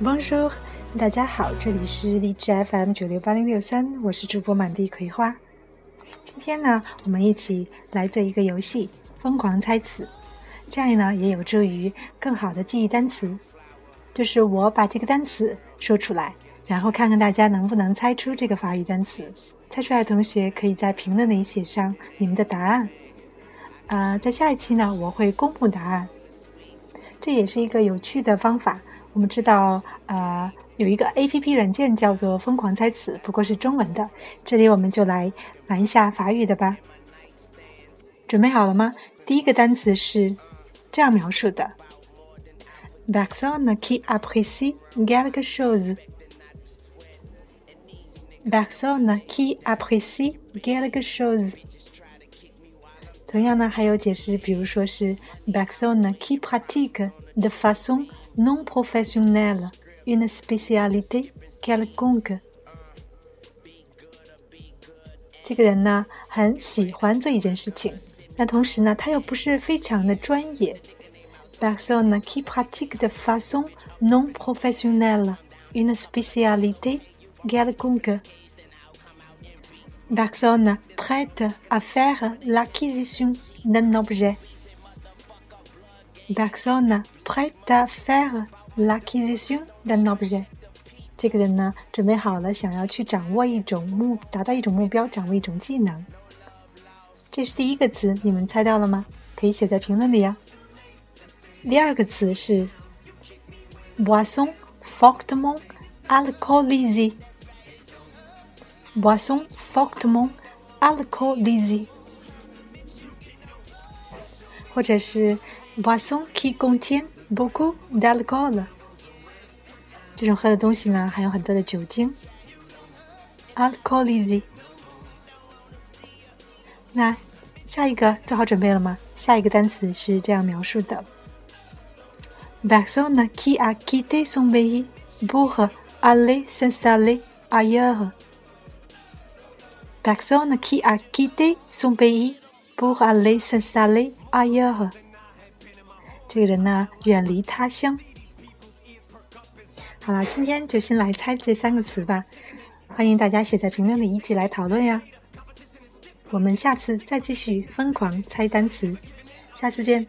Bonjour，大家好，这里是荔枝 FM 九六八零六三，我是主播满地葵花。今天呢，我们一起来做一个游戏——疯狂猜词，这样呢也有助于更好的记忆单词。就是我把这个单词说出来，然后看看大家能不能猜出这个法语单词。猜出来的同学可以在评论里写上你们的答案。啊，在下一期呢，我会公布答案。这也是一个有趣的方法。我们知道，呃，有一个 A P P 软件叫做“疯狂猜词”，不过是中文的。这里我们就来玩一下法语的吧。准备好了吗？第一个单词是这样描述的：Personne qui apprécie quelque chose。Personne qui apprécie quelque chose。同样呢，还有解释，比如说是 Personne qui pratique de façon non professionnelle une spécialité quelconque。这个人呢，很喜欢做一件事情，但同时呢，他又不是非常的专业。Personne qui pratique de façon non professionnelle une spécialité quelconque。Personne prête à faire l'acquisition d'un objet. Personne prête à faire l'acquisition d'un objet. 这个人呢，准备好了，想要去掌握一种目，达到一种目标，掌握一种技能。这是第一个词，你们猜到了吗？可以写在评论里呀。第二个词是 boisson fortement alcoolisée。boisson fortement alcoolisée，或者是 boisson qui contient beaucoup d'alcool。这种喝的东西呢，含有很多的酒精。alcoolisée。那下一个做好准备了吗？下一个单词是这样描述的：personne qui a quitté son pays pour aller s'installer ailleurs。Personne qui a quitté son pays pour aller s'installer ailleurs。 这个人呢，远离他乡。好了，今天就先来猜这三个词吧，欢迎大家写在评论里，一起来讨论呀。我们下次再继续疯狂猜单词，下次见。